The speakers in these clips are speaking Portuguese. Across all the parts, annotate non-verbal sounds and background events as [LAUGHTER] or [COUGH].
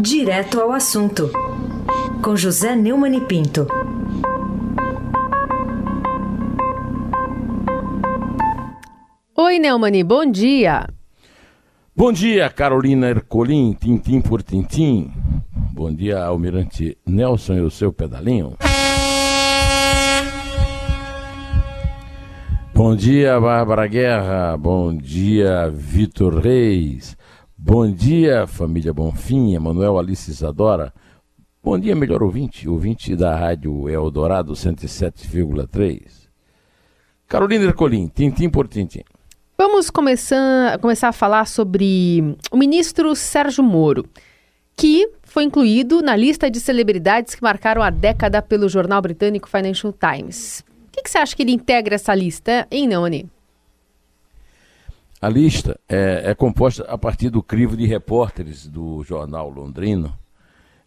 Direto ao assunto, com José Neumann e Pinto. Oi, Neumani, bom dia. Bom dia, Carolina Ercolim, tintim por tintim. Bom dia, Almirante Nelson e o seu pedalinho. Bom dia, Bárbara Guerra. Bom dia, Vitor Reis. Bom dia, família Bonfim, Emanuel Alice Isadora. Bom dia, melhor ouvinte, ouvinte da Rádio Eldorado 107,3. Carolina Ercolim, tintim por tintim. Vamos começar, começar a falar sobre o ministro Sérgio Moro, que foi incluído na lista de celebridades que marcaram a década pelo jornal britânico Financial Times. O que, que você acha que ele integra essa lista, hein, Neone? A lista é, é, composta a partir do crivo de repórteres do jornal londrino,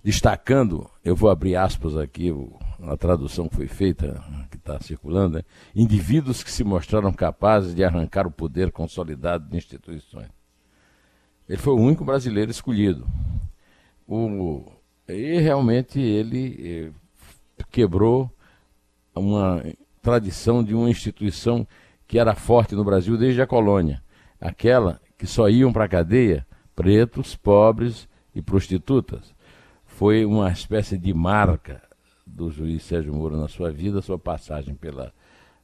destacando, eu vou abrir aspas aqui, a tradução foi feita, que está circulando, né? indivíduos que se mostraram capazes de arrancar o poder consolidado de instituições. Ele foi o único brasileiro escolhido. O, e realmente ele eh, quebrou uma tradição de uma instituição que era forte no Brasil desde a colônia aquela que só iam para a cadeia pretos, pobres e prostitutas. Foi uma espécie de marca do juiz Sérgio Moro na sua vida, sua passagem pela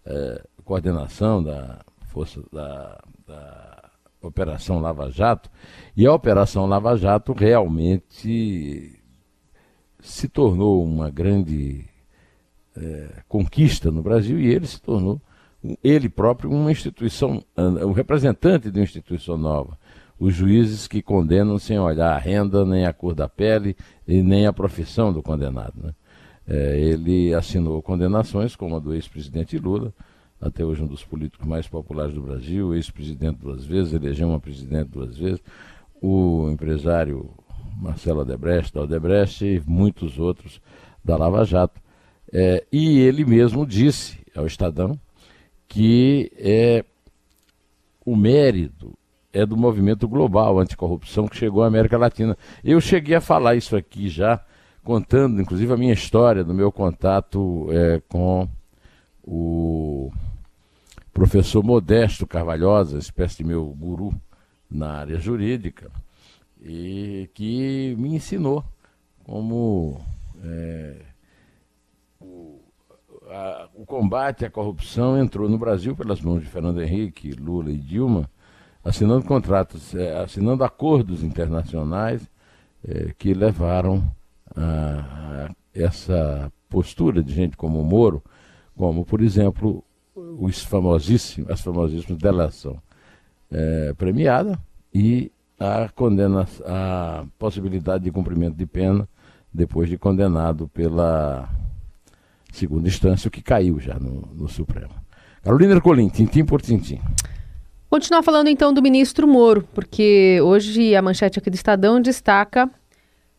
eh, coordenação da força da, da Operação Lava Jato. E a Operação Lava Jato realmente se tornou uma grande eh, conquista no Brasil e ele se tornou ele próprio uma instituição, um representante de uma instituição nova. Os juízes que condenam sem olhar a renda, nem a cor da pele e nem a profissão do condenado. Né? É, ele assinou condenações, como a do ex-presidente Lula, até hoje um dos políticos mais populares do Brasil, ex-presidente duas vezes, elegeu uma presidente duas vezes, o empresário Marcelo Odebrecht, da Odebrecht e muitos outros da Lava Jato. É, e ele mesmo disse ao Estadão que é o mérito é do movimento global anticorrupção que chegou à América Latina. Eu cheguei a falar isso aqui já, contando inclusive a minha história do meu contato é, com o professor Modesto Carvalhosa, espécie de meu guru na área jurídica, e que me ensinou como é, a, o combate à corrupção entrou no Brasil pelas mãos de Fernando Henrique, Lula e Dilma, assinando contratos, é, assinando acordos internacionais é, que levaram a, a, essa postura de gente como o Moro, como, por exemplo, os famosíssimos, as famosíssimas delação é, premiada e a condena, a possibilidade de cumprimento de pena depois de condenado pela segunda instância, o que caiu já no, no Supremo. Carolina Ercolim, tintim por tintim. Continuar falando então do ministro Moro, porque hoje a manchete aqui do Estadão destaca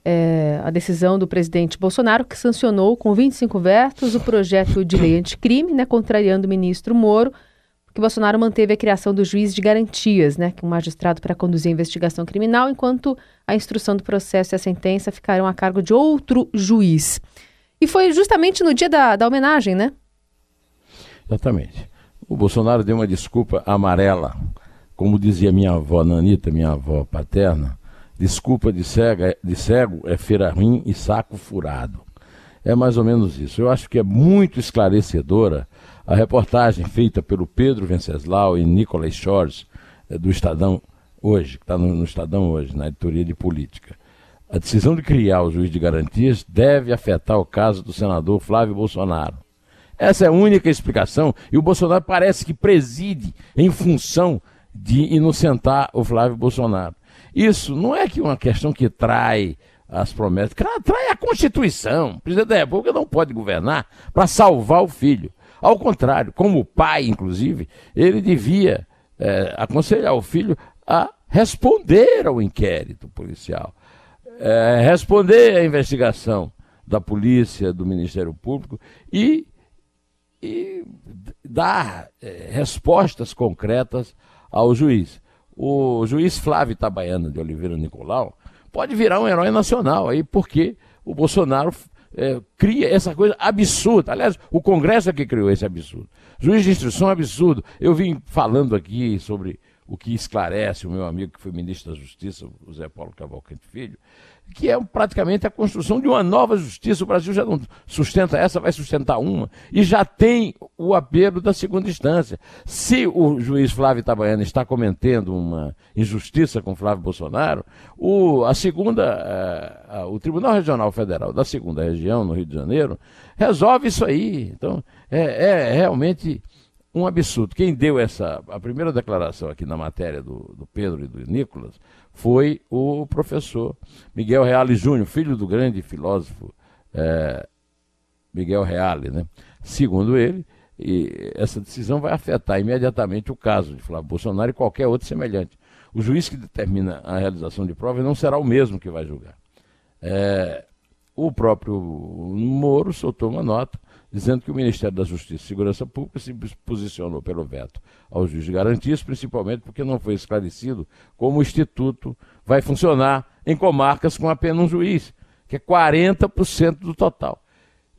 é, a decisão do presidente Bolsonaro, que sancionou com 25 vetos o projeto de lei anticrime, né, contrariando o ministro Moro, porque Bolsonaro manteve a criação do juiz de garantias, né, que um magistrado para conduzir a investigação criminal, enquanto a instrução do processo e a sentença ficarão a cargo de outro juiz. E foi justamente no dia da, da homenagem, né? Exatamente. O Bolsonaro deu uma desculpa amarela. Como dizia minha avó Nanita, minha avó paterna, desculpa de, cega, de cego é feira ruim e saco furado. É mais ou menos isso. Eu acho que é muito esclarecedora a reportagem feita pelo Pedro Venceslau e Nicolas Shores, eh, do Estadão hoje, que está no, no Estadão hoje, na editoria de política. A decisão de criar o juiz de garantias deve afetar o caso do senador Flávio Bolsonaro. Essa é a única explicação, e o Bolsonaro parece que preside em função de inocentar o Flávio Bolsonaro. Isso não é que uma questão que trai as promessas, trai a Constituição. O presidente da República não pode governar para salvar o filho. Ao contrário, como pai, inclusive, ele devia é, aconselhar o filho a responder ao inquérito policial é, responder à investigação da polícia, do Ministério Público e, e dar é, respostas concretas ao juiz. O juiz Flávio Itabaiana de Oliveira Nicolau pode virar um herói nacional aí, porque o Bolsonaro é, cria essa coisa absurda. Aliás, o Congresso é que criou esse absurdo. Juiz de instrução absurdo. Eu vim falando aqui sobre o que esclarece o meu amigo que foi ministro da Justiça, o Zé Paulo Cavalcante Filho, que é praticamente a construção de uma nova justiça. O Brasil já não sustenta essa, vai sustentar uma, e já tem o apelo da segunda instância. Se o juiz Flávio Itabaiana está cometendo uma injustiça com Flávio Bolsonaro, o, a segunda, uh, uh, o Tribunal Regional Federal da segunda região, no Rio de Janeiro, resolve isso aí. Então, é, é realmente um absurdo. Quem deu essa, a primeira declaração aqui na matéria do, do Pedro e do Nicolas, foi o professor Miguel Reale Júnior, filho do grande filósofo é, Miguel Reale. Né? Segundo ele, e essa decisão vai afetar imediatamente o caso de Flávio Bolsonaro e qualquer outro semelhante. O juiz que determina a realização de provas não será o mesmo que vai julgar. É, o próprio Moro soltou uma nota dizendo que o Ministério da Justiça e Segurança Pública se posicionou pelo veto ao juiz de garantias, principalmente porque não foi esclarecido como o Instituto vai funcionar em comarcas com apenas um juiz, que é 40% do total.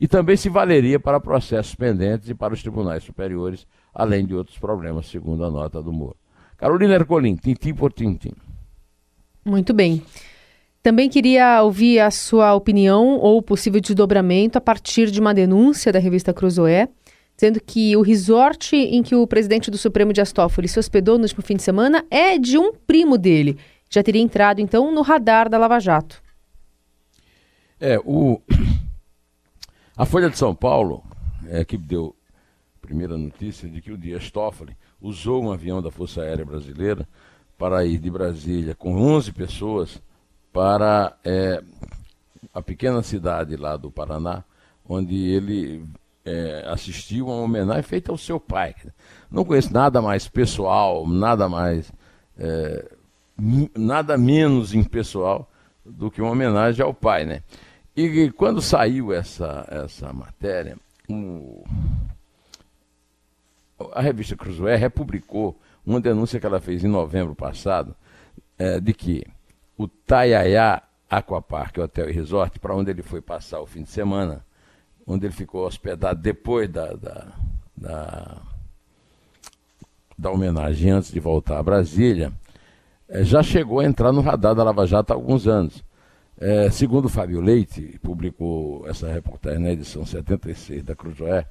E também se valeria para processos pendentes e para os tribunais superiores, além de outros problemas, segundo a nota do Moro. Carolina Ercolim, tintim por tintim. Muito bem. Também queria ouvir a sua opinião ou possível desdobramento a partir de uma denúncia da revista Cruzoé, dizendo que o resort em que o presidente do Supremo Dias Toffoli se hospedou no último fim de semana é de um primo dele. Já teria entrado, então, no radar da Lava Jato. É, o... [COUGHS] A Folha de São Paulo é que deu a primeira notícia de que o Dias Toffoli usou um avião da Força Aérea Brasileira para ir de Brasília com 11 pessoas para é, a pequena cidade lá do Paraná, onde ele é, assistiu a uma homenagem feita ao seu pai. Não conheço nada mais pessoal, nada mais, é, nada menos impessoal do que uma homenagem ao pai, né? E quando saiu essa, essa matéria, o, a revista Cruzoé republicou uma denúncia que ela fez em novembro passado, é, de que o Taiaiá Aquapark Hotel e Resort, para onde ele foi passar o fim de semana, onde ele ficou hospedado depois da, da, da, da homenagem, antes de voltar a Brasília, é, já chegou a entrar no radar da Lava Jato há alguns anos. É, segundo Fábio Leite, publicou essa reportagem na edição 76 da Cruzoé,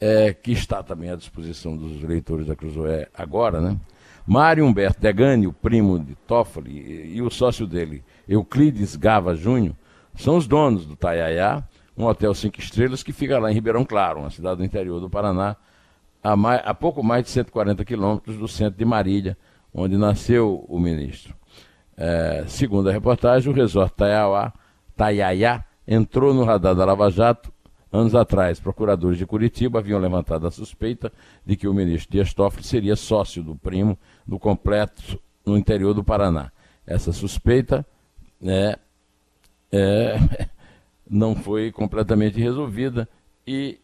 é, que está também à disposição dos leitores da Cruzoé agora, né? Mário Humberto Degani, o primo de Toffoli, e, o sócio dele, Euclides Gava Júnior, são os donos do Taiaiá, um hotel cinco estrelas que fica lá em Ribeirão Claro, uma cidade do interior do Paraná, a, mais, a pouco mais de 140 quilômetros do centro de Marília, onde nasceu o ministro. É, segundo a reportagem, o resort Taiaiá entrou no radar da Lava Jato Anos atrás, procuradores de Curitiba haviam levantado a suspeita de que o ministro Dias Toffoli seria sócio do primo do completo no interior do Paraná. Essa suspeita né, é, [LAUGHS] não foi completamente resolvida e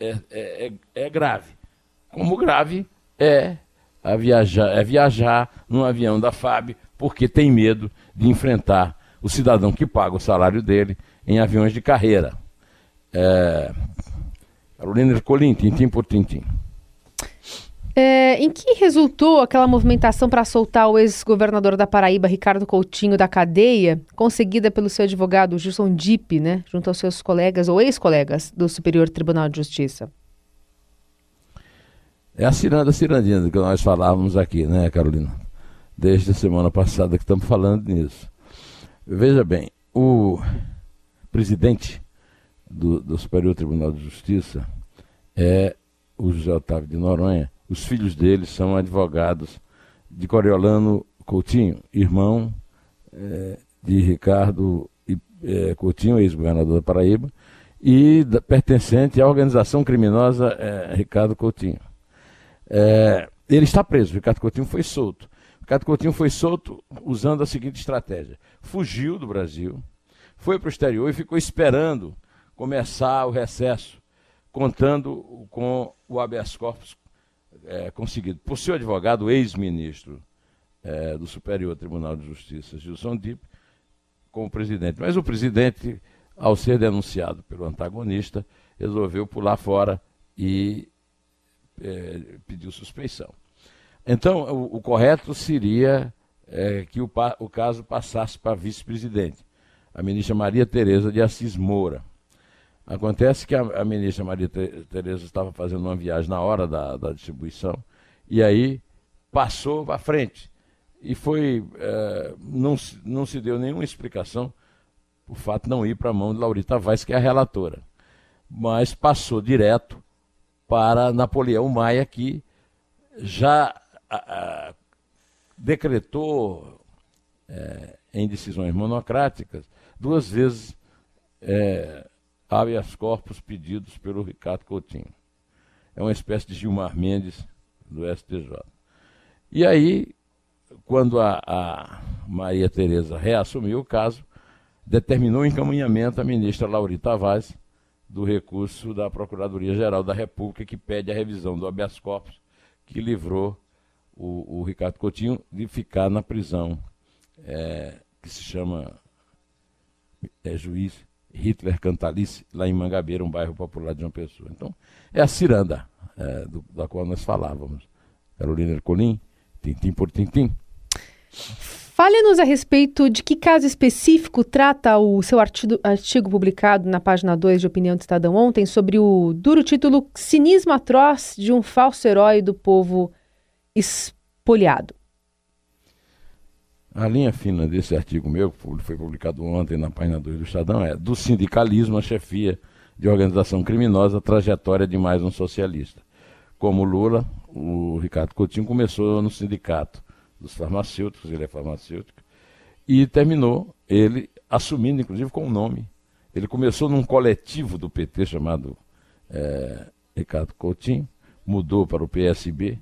é, é, é, é grave. Como grave é, viajar, é viajar num avião da FAB porque tem medo de enfrentar o cidadão que paga o salário dele em aviões de carreira. É... Carolina Ercolim, tintim por tintim. É, em que resultou aquela movimentação para soltar o ex-governador da Paraíba, Ricardo Coutinho, da cadeia, conseguida pelo seu advogado Gilson Dipp, né, junto aos seus colegas ou ex-colegas do Superior Tribunal de Justiça? É a ciranda cirandina que nós falávamos aqui, né, Carolina? Desde a semana passada que estamos falando nisso. Veja bem, o presidente do, do Superior Tribunal de Justiça é o José Otávio de Noronha. Os filhos dele são advogados de Coriolano Coutinho, irmão é, de Ricardo é, Coutinho, ex-governador da Paraíba, e da, pertencente à organização criminosa é, Ricardo Coutinho. É, ele está preso, Ricardo Coutinho foi solto. Ricardo Coutinho foi solto usando a seguinte estratégia: fugiu do Brasil, foi para o exterior e ficou esperando começar o recesso, contando com o habeas corpus é, conseguido por seu advogado, ex-ministro é, do Superior Tribunal de Justiça, Gilson Dip, como presidente. Mas o presidente, ao ser denunciado pelo antagonista, resolveu pular fora e é, pediu suspeição. Então, o, o correto seria é, que o, o, caso passasse para vice-presidente, a ministra Maria Tereza de Assis Moura. Acontece que a, a ministra Maria Tereza estava fazendo uma viagem na hora da, da distribuição e aí passou para frente e foi é, não, não se deu nenhuma explicação o fato de não ir para a mão de Laurita Vaz, que é a relatora. Mas passou direto para Napoleão Maia, que já a, a, decretou é, em decisões monocráticas duas vezes é, habeas corpus pedidos pelo Ricardo Coutinho. É uma espécie de Gilmar Mendes do STJ. E aí quando a, a Maria Tereza reassumiu o caso, determinou o encaminhamento à ministra Laurita Tavares do recurso da Procuradoria-Geral da República que pede a revisão do habeas corpus que livrou o, o Ricardo Coutinho de ficar na prisão é, que se chama é, juiz Hitler Cantalice, lá em Mangabeira, um bairro popular de João Pessoa. Então, é a ciranda é, do, da qual nós falávamos. Carolina Ercolim, tintim por tintim. Fale-nos a respeito de que caso específico trata o seu artigo, artigo, publicado na página 2 de Opinião do Estadão ontem sobre o duro título Cinismo Atroz de um falso herói do povo espoliado. A linha fina desse artigo meu, que foi publicado ontem na página 2 do Estadão, é do sindicalismo à chefia de organização criminosa, trajetória de mais um socialista. Como Lula, o Ricardo Coutinho começou no sindicato dos farmacêuticos, ele é farmacêutico, e terminou ele assumindo, inclusive, com o nome. Ele começou num coletivo do PT chamado é, Ricardo Coutinho, mudou para o PSB,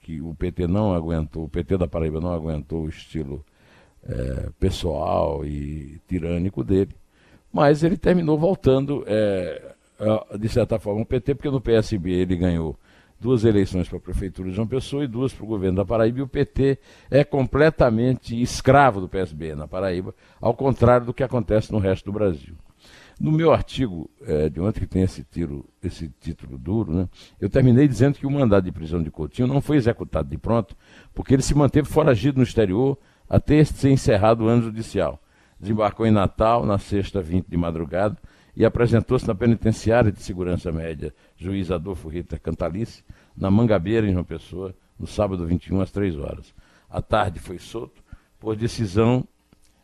que o PT não aguentou, o PT da Paraíba não aguentou o estilo é, pessoal e tirânico dele, mas ele terminou voltando, é, de certa forma, o PT, porque no PSB ele ganhou duas eleições para a Prefeitura de João Pessoa e duas para o governo da Paraíba, e o PT é completamente escravo do PSB na Paraíba, ao contrário do que acontece no resto do Brasil. No meu artigo é, de ontem, que tem esse, tiro, esse título duro, né, eu terminei dizendo que o mandado de prisão de Coutinho não foi executado de pronto, porque ele se manteve foragido no exterior até ser encerrado o ano judicial. Desembarcou em Natal, na sexta, 20 de madrugada, e apresentou-se na penitenciária de segurança média juiz Adolfo Ritter Cantalice, na Mangabeira, em João Pessoa, no sábado 21 às 3 horas. À tarde foi solto por decisão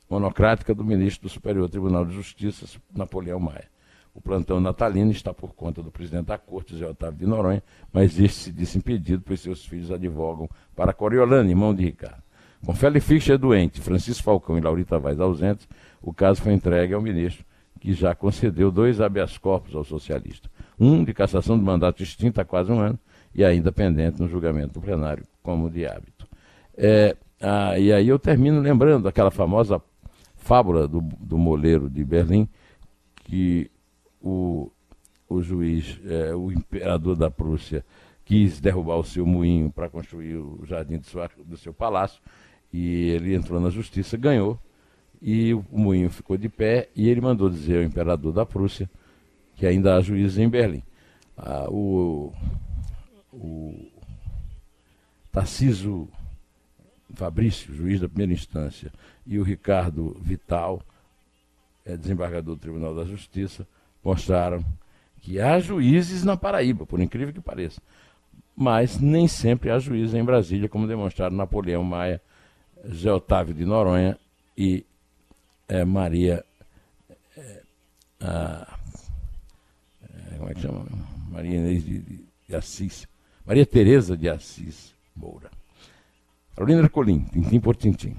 monocrática do ministro do Superior Tribunal de Justiça, Napoleão Maia. O plantão natalino está por conta do presidente da Corte, Zé Otávio de Noronha, mas este se disse impedido, pois seus filhos advogam para Coriolano, irmão de Ricardo. Com Félix Fischer doente, Francisco Falcão e Laurita Vaz ausentes, o caso foi entregue ao ministro, que já concedeu dois habeas corpus ao socialista. Um de cassação de mandato extinto há quase um ano e ainda pendente no julgamento do plenário, como de hábito. É, ah, e aí eu termino lembrando aquela famosa fábula do, do moleiro de Berlim, que o, o juiz, é, o imperador da Prússia, quis derrubar o seu moinho para construir o jardim do do seu palácio, e ele entrou na justiça, ganhou, e o moinho ficou de pé e ele mandou dizer ao imperador da Prússia que ainda há juízes em Berlim. Ah, o, o Tarciso Fabrício, juiz da primeira instância, e o Ricardo Vital, é, desembargador do Tribunal da Justiça, mostraram que há juízes na Paraíba, por incrível que pareça. Mas nem sempre há juízes em Brasília, como demonstraram Napoleão Maia, José Otávio de Noronha e é, Maria. É, a, é, como é que chama? Maria Inês de, de, de Assis. Maria Tereza de Assis Moura. Carolina Ercolim, tintim por tintim.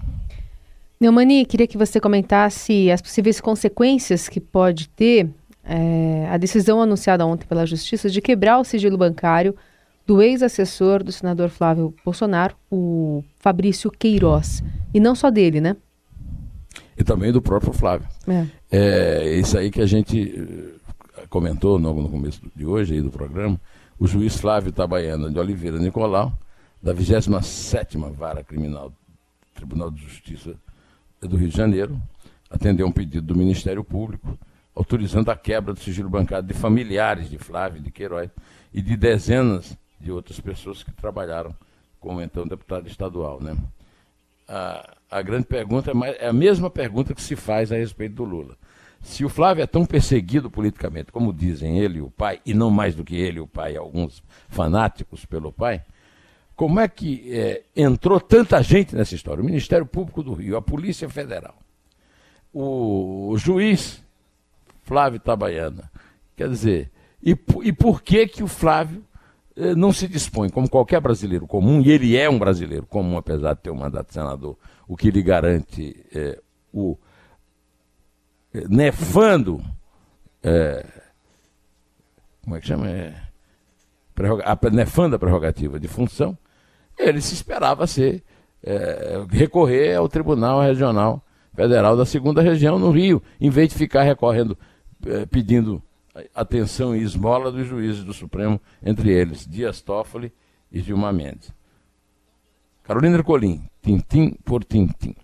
Neumani, queria que você comentasse as possíveis consequências que pode ter é, a decisão anunciada ontem pela Justiça de quebrar o sigilo bancário do ex-assessor do senador Flávio Bolsonaro, o Fabrício Queiroz. E não só dele, né? e também do próprio Flávio. É. é isso aí que a gente eh, comentou no, no começo de hoje aí do programa, o juiz Flávio Tabaiana de Oliveira Nicolau, da 27ª Vara Criminal Tribunal de Justiça do Rio de Janeiro, atendeu um pedido do Ministério Público, autorizando a quebra do sigilo bancário de familiares de Flávio de Queiroz e de dezenas de outras pessoas que trabalharam como então deputado estadual. Né? A, a grande pergunta é, é a mesma pergunta que se faz a respeito do Lula. Se o Flávio é tão perseguido politicamente, como dizem ele e o pai, e não mais do que ele e o pai, alguns fanáticos pelo pai, como é que é, entrou tanta gente nessa história? O Ministério Público do Rio, a Polícia Federal, o, o juiz Flávio Tabaiana. Quer dizer, e, e por que que o Flávio não se dispõe, como qualquer brasileiro comum, e ele é um brasileiro comum, apesar de ter um mandato de senador, o que lhe garante eh, o eh, nefando, eh, como é que chama? É, a nefanda prerrogativa de função, ele se esperava ser, eh, recorrer ao Tribunal Regional Federal da Segunda Região, no Rio, em vez de ficar recorrendo, eh, pedindo atenção e esmola dos juízes do Supremo, entre eles Dias Toffoli e Gilmar Mendes. Carolina Ercolim, tintim por tintim.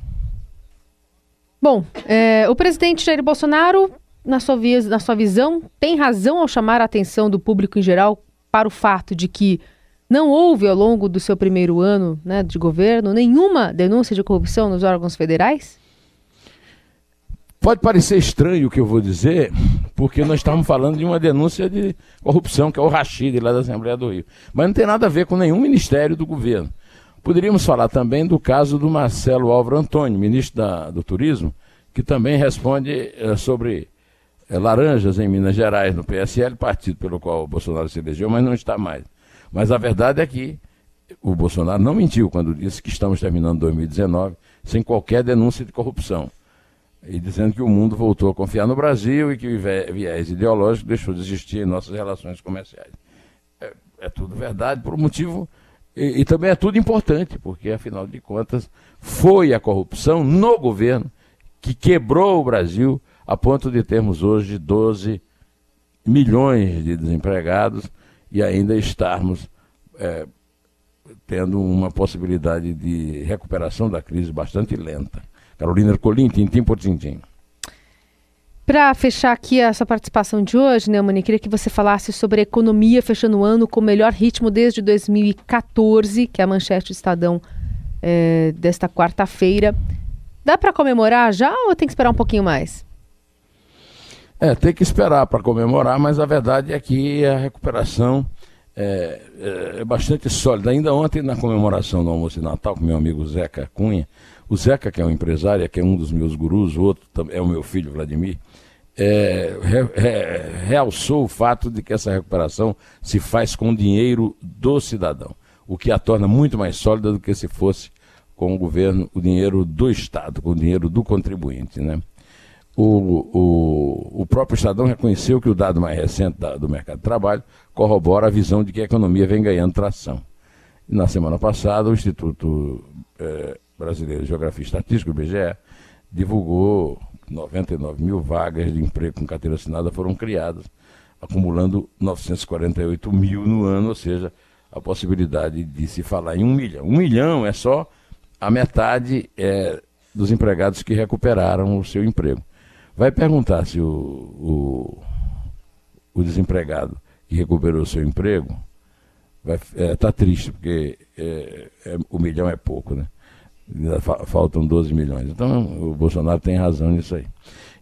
Bom, é, o presidente Jair Bolsonaro, na sua, na sua visão, tem razão ao chamar a atenção do público em geral para o fato de que não houve, ao longo do seu primeiro ano né, de governo, nenhuma denúncia de corrupção nos órgãos federais? Pode parecer estranho o que eu vou dizer, porque nós estamos falando de uma denúncia de corrupção, que é o Rachid, lá da Assembleia do Rio. Mas não tem nada a ver com nenhum ministério do governo. Poderíamos falar também do caso do Marcelo Álvaro Antônio, ministro da, do Turismo, que também responde é, sobre é, laranjas em Minas Gerais, no PSL, partido pelo qual o Bolsonaro se elegeu, mas não está mais. Mas a verdade é que o Bolsonaro não mentiu quando disse que estamos terminando 2019 sem qualquer denúncia de corrupção e dizendo que o mundo voltou a confiar no Brasil e que o viés ideológico deixou de existir em nossas relações comerciais. É, é tudo verdade por um motivo. E, e, também é tudo importante, porque, afinal de contas, foi a corrupção no governo que quebrou o Brasil a ponto de termos hoje 12 milhões de desempregados e ainda estarmos é, tendo uma possibilidade de recuperação da crise bastante lenta. Carolina Ercolim, tintim por tintim. Para fechar aqui essa participação de hoje, Neumani, queria que você falasse sobre a economia fechando o ano com o melhor ritmo desde 2014, que é a manchete do Estadão é, desta quarta-feira. Dá para comemorar já ou tem que esperar um pouquinho mais? É, tem que esperar para comemorar, mas a verdade é que a recuperação é, é, é, bastante sólida. Ainda ontem, na comemoração do almoço de Natal com meu amigo Zeca Cunha, o Zeca, que é um empresário, que é um dos meus gurus, o outro é o meu filho, Vladimir, é, re, realçou o fato de que essa recuperação se faz com dinheiro do cidadão, o que a torna muito mais sólida do que se fosse com o governo, o dinheiro do Estado, com o dinheiro do contribuinte. Né? O, o, o próprio Estadão reconheceu que o dado mais recente da, do mercado de trabalho corrobora a visão de que a economia vem ganhando tração. E na semana passada, o Instituto é, Brasileiro de Geografia e Estatística, o IBGE, divulgou 99 mil vagas de emprego com carteira assinada foram criadas, acumulando 948 mil no ano, ou seja, a possibilidade de se falar em um milhão. Um milhão é só a metade é, dos empregados que recuperaram o seu emprego. Vai perguntar se o, o, o desempregado que recuperou o seu emprego está é, tá triste, porque é, é, o milhão é pouco, né? Faltam 12 milhões. Então o Bolsonaro tem razão nisso aí.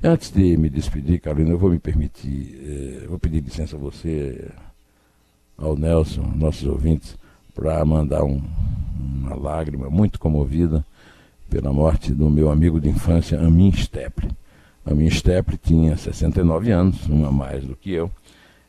Antes de me despedir, Carolina, eu vou me permitir, eh, vou pedir licença a você, ao Nelson, nossos ouvintes, para mandar um, uma lágrima muito comovida pela morte do meu amigo de infância, Amin Steple. Amin Steple tinha 69 anos, uma mais do que eu.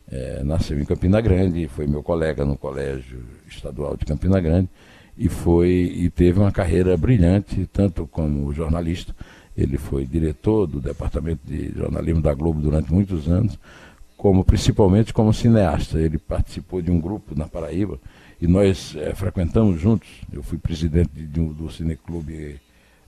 É, nasceu em Campina Grande, foi meu colega no Colégio Estadual de Campina Grande e foi e teve uma carreira brilhante, tanto como jornalista, ele foi diretor do departamento de jornalismo da Globo durante muitos anos, como principalmente como cineasta. Ele participou de um grupo na Paraíba e nós é, frequentamos juntos. Eu fui presidente de, de, do cineclube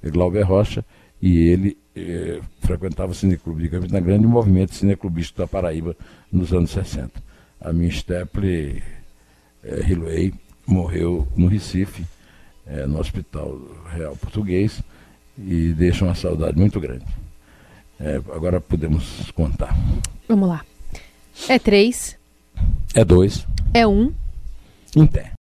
Glauber Rocha e ele é, frequentava o cineclube de Campina Grande movimento cineclubista da Paraíba nos anos 60. A minha Steple é, Hilway morreu no Recife é, no Hospital Real Português e deixa uma saudade muito grande. É, agora podemos contar. Vamos lá. É três. É dois. É um. Em pé.